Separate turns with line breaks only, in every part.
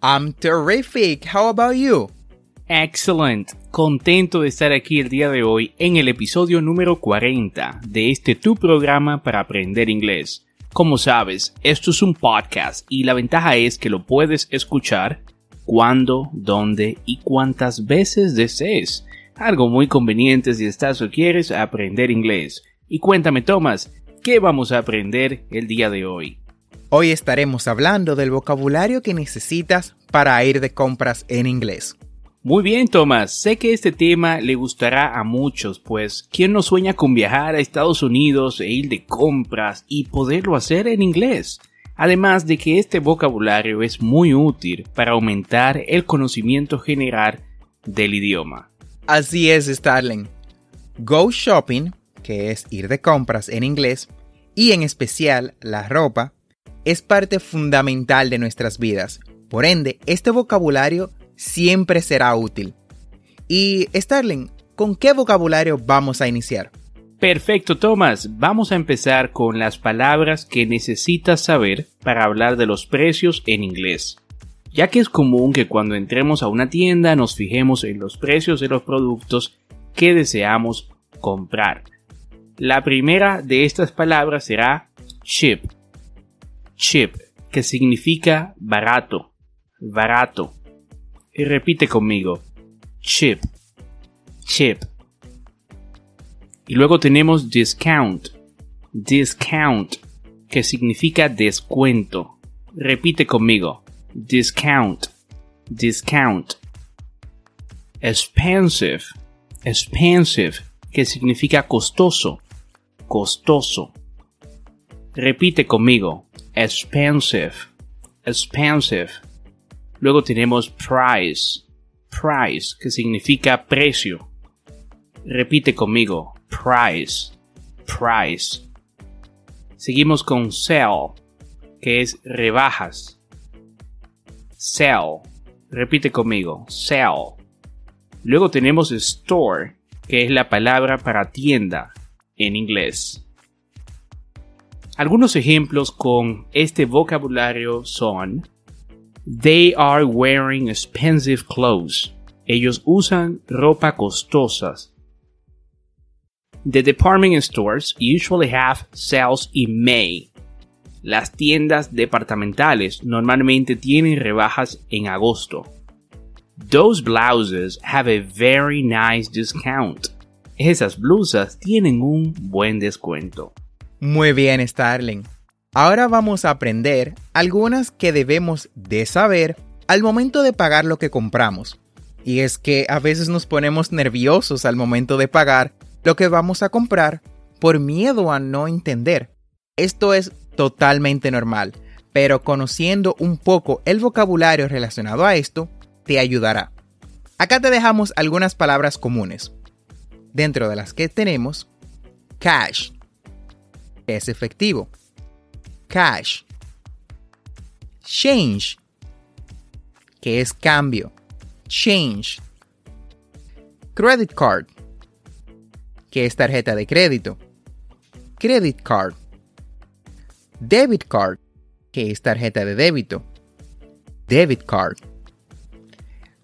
I'm terrific. How about you?
Excellent. Contento de estar aquí el día de hoy en el episodio número 40 de este tu programa para aprender inglés. Como sabes, esto es un podcast y la ventaja es que lo puedes escuchar cuando, dónde y cuántas veces desees. Algo muy conveniente si estás o quieres aprender inglés. Y cuéntame, Thomas, ¿qué vamos a aprender el día de hoy?
Hoy estaremos hablando del vocabulario que necesitas para ir de compras en inglés.
Muy bien, Tomás. Sé que este tema le gustará a muchos, pues ¿quién no sueña con viajar a Estados Unidos e ir de compras y poderlo hacer en inglés? Además de que este vocabulario es muy útil para aumentar el conocimiento general del idioma.
Así es, Starling. Go shopping, que es ir de compras en inglés, y en especial la ropa, es parte fundamental de nuestras vidas. Por ende, este vocabulario siempre será útil. Y Starling, ¿con qué vocabulario vamos a iniciar?
Perfecto, Thomas. Vamos a empezar con las palabras que necesitas saber para hablar de los precios en inglés. Ya que es común que cuando entremos a una tienda nos fijemos en los precios de los productos que deseamos comprar. La primera de estas palabras será cheap cheap, que significa barato, barato. Y repite conmigo, cheap, cheap. Y luego tenemos discount, discount, que significa descuento. Repite conmigo, discount, discount. Expensive, expensive, que significa costoso, costoso. Repite conmigo, expensive, expensive. Luego tenemos price, price, que significa precio. Repite conmigo, price, price. Seguimos con sell, que es rebajas. Sell, repite conmigo, sell. Luego tenemos store, que es la palabra para tienda en inglés. Algunos ejemplos con este vocabulario son They are wearing expensive clothes. Ellos usan ropa costosas. The department stores usually have sales in May. Las tiendas departamentales normalmente tienen rebajas en agosto. Those blouses have a very nice discount. Esas blusas tienen un buen descuento.
Muy bien, Starling. Ahora vamos a aprender algunas que debemos de saber al momento de pagar lo que compramos. Y es que a veces nos ponemos nerviosos al momento de pagar lo que vamos a comprar por miedo a no entender. Esto es totalmente normal, pero conociendo un poco el vocabulario relacionado a esto, te ayudará. Acá te dejamos algunas palabras comunes, dentro de las que tenemos cash, es efectivo. Cash. Change, que es cambio. Change. Credit card, que es tarjeta de crédito. Credit card. Debit card, que es tarjeta de débito. Debit card.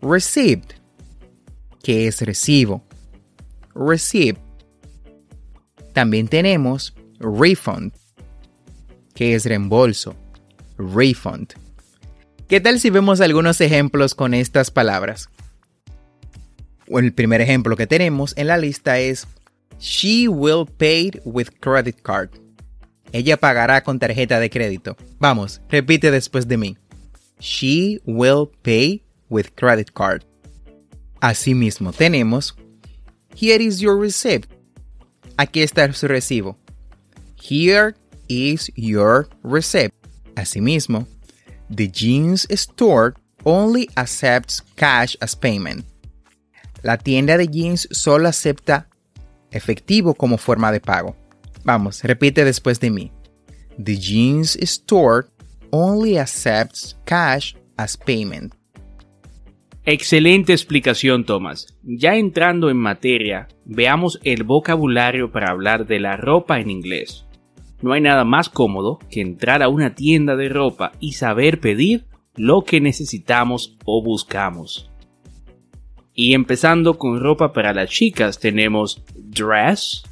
Receipt, que es recibo. Receipt. También tenemos refund, que es reembolso. Refund. ¿Qué tal si vemos algunos ejemplos con estas palabras? El primer ejemplo que tenemos en la lista es She will pay with credit card. Ella pagará con tarjeta de crédito. Vamos, repite después de mí. She will pay with credit card. Asimismo tenemos Here is your receipt. Aquí está su recibo. Here is your receipt. Asimismo, the jeans store only accepts cash as payment. La tienda de jeans solo acepta efectivo como forma de pago. Vamos, repite después de mí. The jeans store only accepts cash as payment.
Excelente explicación, Thomas. Ya entrando en materia, veamos el vocabulario para hablar de la ropa en inglés. No hay nada más cómodo que entrar a una tienda de ropa y saber pedir lo que necesitamos o buscamos. Y empezando con ropa para las chicas tenemos dress,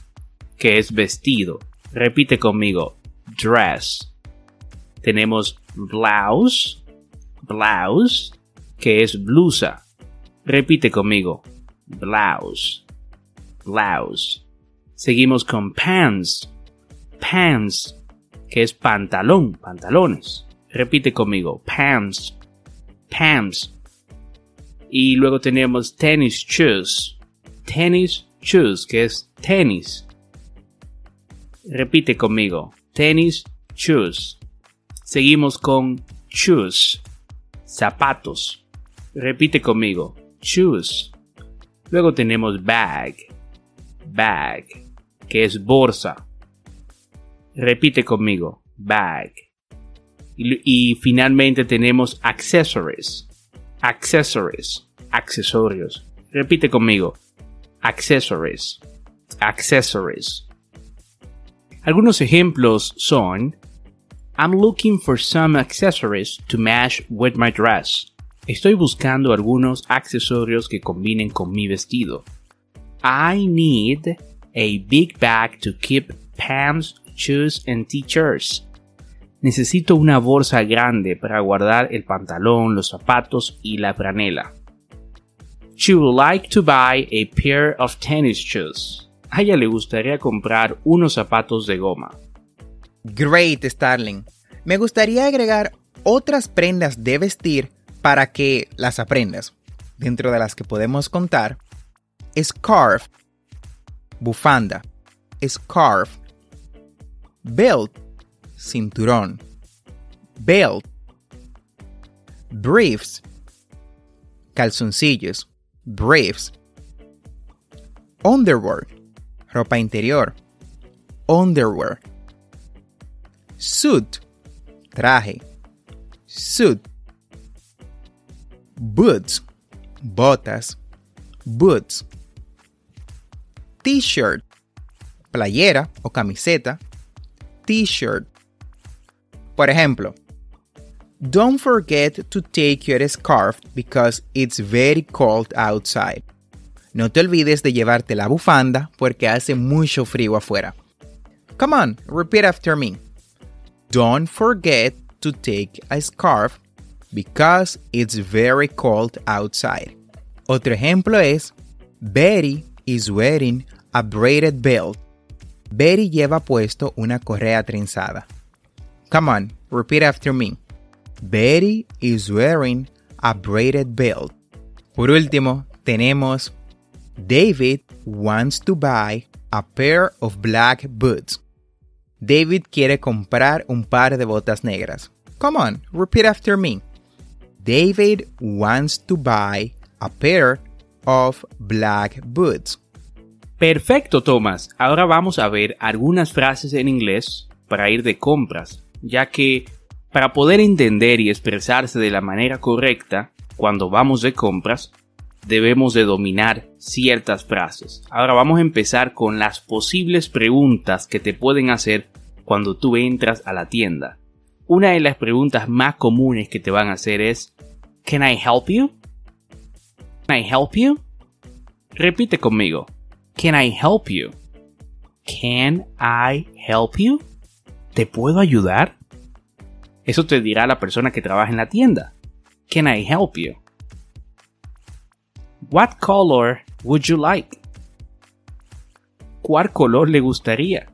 que es vestido. Repite conmigo, dress. Tenemos blouse, blouse, que es blusa. Repite conmigo, blouse, blouse. Seguimos con pants, pants, que es pantalón, pantalones. Repite conmigo, pants, pants. Y luego tenemos tennis shoes, tennis shoes, que es tenis. Repite conmigo, tennis shoes. Seguimos con shoes, zapatos. Repite conmigo, shoes. Luego tenemos bag, bag, que es bolsa. Repite conmigo, bag. Y, finalmente tenemos accessories, accessories, accesorios. Repite conmigo, accessories, accessories. Algunos ejemplos son I'm looking for some accessories to match with my dress. Estoy buscando algunos accesorios que combinen con mi vestido. I need a big bag to keep pants, shoes and t-shirts. Necesito una bolsa grande para guardar el pantalón, los zapatos y la franela. She would like to buy a pair of tennis shoes. A ella le gustaría comprar unos zapatos de goma.
Great, Starling. Me gustaría agregar otras prendas de vestir para que las aprendas. Dentro de las que podemos contar, scarf, bufanda, scarf, belt, cinturón, belt, briefs, calzoncillos, briefs, underwear, ropa interior, underwear, suit, traje, suit, boots, botas, boots, t-shirt, playera o camiseta, t-shirt. Por ejemplo, don't forget to take your scarf because it's very cold outside. No te olvides de llevarte la bufanda porque hace mucho frío afuera. Come on, repeat after me. Don't forget to take a scarf because it's very cold outside. Otro ejemplo es Betty is wearing a braided belt. Betty lleva puesto una correa trenzada. Come on, repeat after me. Betty is wearing a braided belt. Por último, tenemos David wants to buy a pair of black boots. David quiere comprar un par de botas negras. Come on, repeat after me. David wants to buy a pair of black boots.
Perfecto, Thomas. Ahora vamos a ver algunas frases en inglés para ir de compras, ya que para poder entender y expresarse de la manera correcta cuando vamos de compras, debemos de dominar ciertas frases. Ahora vamos a empezar con las posibles preguntas que te pueden hacer cuando tú entras a la tienda. Una de las preguntas más comunes que te van a hacer es Can I help you? Can I help you? Repite conmigo. Can I help you? Can I help you? ¿Te puedo ayudar? Eso te dirá la persona que trabaja en la tienda. Can I help you? What color would you like? ¿Cuál color le gustaría?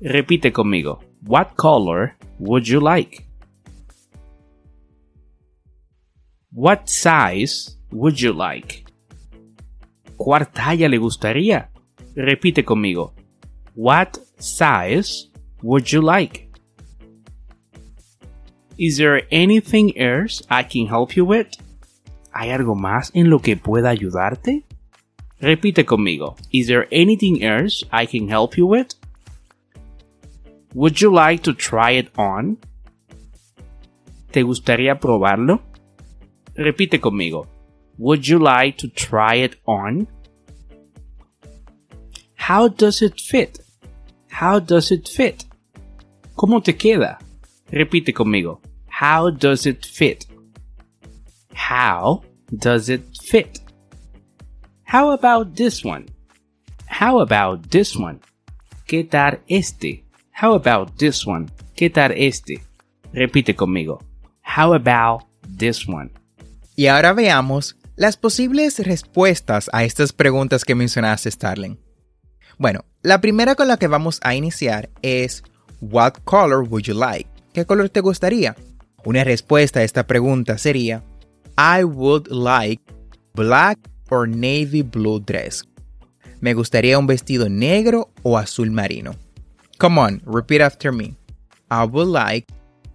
Repite conmigo. What color would you like? What size would you like? ¿Cuál talla le gustaría? Repite conmigo. What size would you like? Is there anything else I can help you with? ¿Hay algo más en lo que pueda ayudarte? Repite conmigo. Is there anything else I can help you with? Would you like to try it on? ¿Te gustaría probarlo? Repite conmigo. Would you like to try it on? How does it fit? How does it fit? ¿Cómo te queda? Repite conmigo. How does it fit? How does it fit? How about this one? How about this one? ¿Qué tal este? How about this one? ¿Qué tal este? Repite conmigo. How about this one?
Y ahora veamos las posibles respuestas a estas preguntas que mencionaste, Starling. Bueno, la primera con la que vamos a iniciar es What color would you like? ¿Qué color te gustaría? Una respuesta a esta pregunta sería I would like black or navy blue dress. Me gustaría un vestido negro o azul marino. Come on, repeat after me. I would like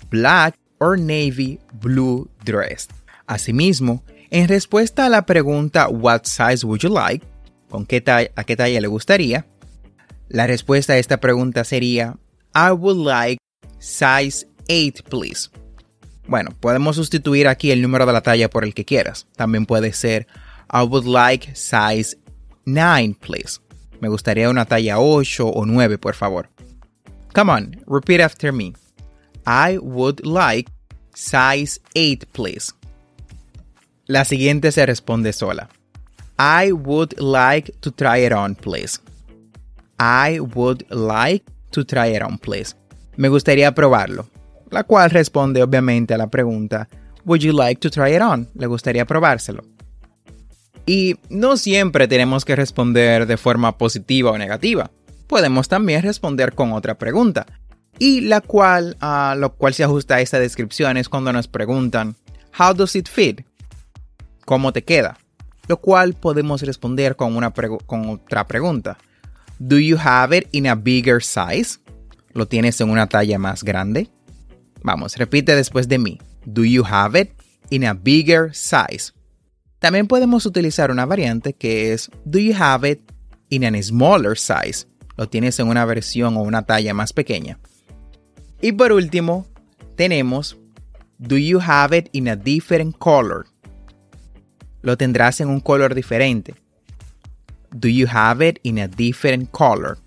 black or navy blue dress. Asimismo, en respuesta a la pregunta What size would you like? ¿Con qué ¿A qué talla le gustaría? La respuesta a esta pregunta sería I would like size 8 please. Bueno, podemos sustituir aquí el número de la talla por el que quieras. También puede ser I would like size 9, please. Me gustaría una talla 8 o 9, por favor. Come on, repeat after me. I would like size 8, please. La siguiente se responde sola. I would like to try it on, please. I would like to try it on, please. Me gustaría probarlo. La cual responde obviamente a la pregunta Would you like to try it on? ¿Le gustaría probárselo? Y no siempre tenemos que responder de forma positiva o negativa. Podemos también responder con otra pregunta. Y la cual, a lo cual se ajusta a esta descripción es cuando nos preguntan, How does it fit? ¿Cómo te queda? Lo cual podemos responder con, una con otra pregunta. Do you have it in a bigger size? ¿Lo tienes en una talla más grande? Vamos, repite después de mí. Do you have it in a bigger size? También podemos utilizar una variante que es Do you have it in a smaller size? Lo tienes en una versión o una talla más pequeña. Y por último, tenemos Do you have it in a different color? Lo tendrás en un color diferente. Do you have it in a different color?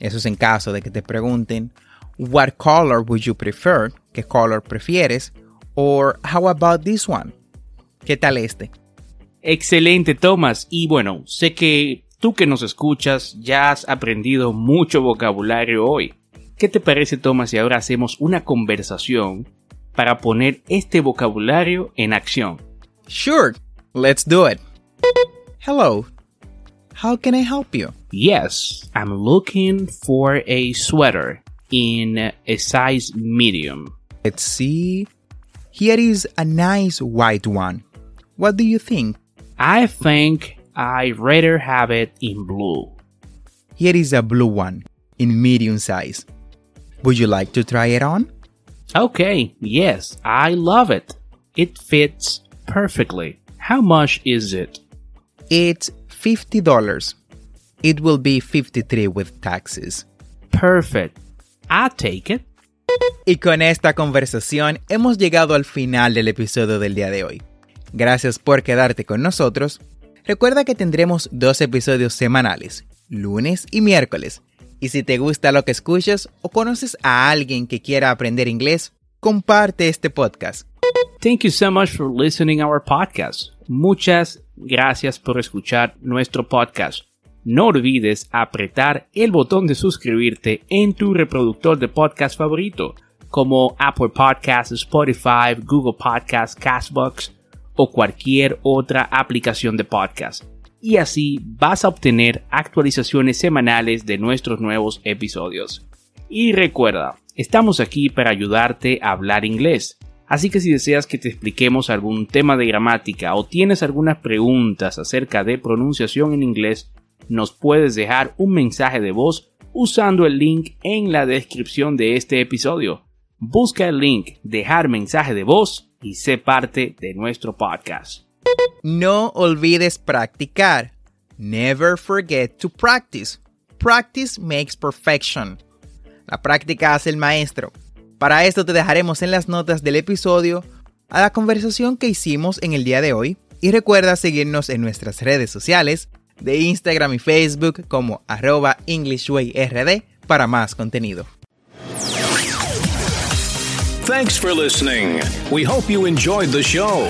Eso es en caso de que te pregunten What color would you prefer? ¿Qué color prefieres? Or how about this one? ¿Qué tal este?
Excelente, Thomas. Y bueno, sé que tú que nos escuchas ya has aprendido mucho vocabulario hoy. ¿Qué te parece, Thomas, si ahora hacemos una conversación para poner este vocabulario en acción?
Sure, let's do it. Hello, how can I help you?
Yes, I'm looking for a sweater in a size medium.
Let's see. Here is a nice white one. What do you think?
I think I'd rather have it in blue.
Here is a blue one in medium size. Would you like to try it on?
Okay, yes, I love it. It fits perfectly. How much is it?
It's $50. It will be 53 with taxes.
Perfect. I'll take it.
Y con esta conversación hemos llegado al final del episodio del día de hoy. Gracias por quedarte con nosotros. Recuerda que tendremos dos episodios semanales, lunes y miércoles, Y si te gusta lo que escuchas o conoces a alguien que quiera aprender inglés, comparte este podcast.
Thank you so much for listening our podcast. Muchas gracias por escuchar nuestro podcast. No olvides apretar el botón de suscribirte en tu reproductor de podcast favorito, como Apple Podcasts, Spotify, Google Podcasts, Castbox o cualquier otra aplicación de podcast. Y así vas a obtener actualizaciones semanales de nuestros nuevos episodios. Y recuerda, estamos aquí para ayudarte a hablar inglés. Así que si deseas que te expliquemos algún tema de gramática o tienes algunas preguntas acerca de pronunciación en inglés, nos puedes dejar un mensaje de voz usando el link en la descripción de este episodio. Busca el link, dejar mensaje de voz y sé parte de nuestro podcast.
No olvides practicar. Never forget to practice. Practice makes perfection. La práctica hace el maestro. Para esto te dejaremos en las notas del episodio a la conversación que hicimos en el día de hoy y recuerda seguirnos en nuestras redes sociales de Instagram y Facebook como arroba EnglishWayRD para más contenido.
Thanks for listening. We hope you enjoyed the show.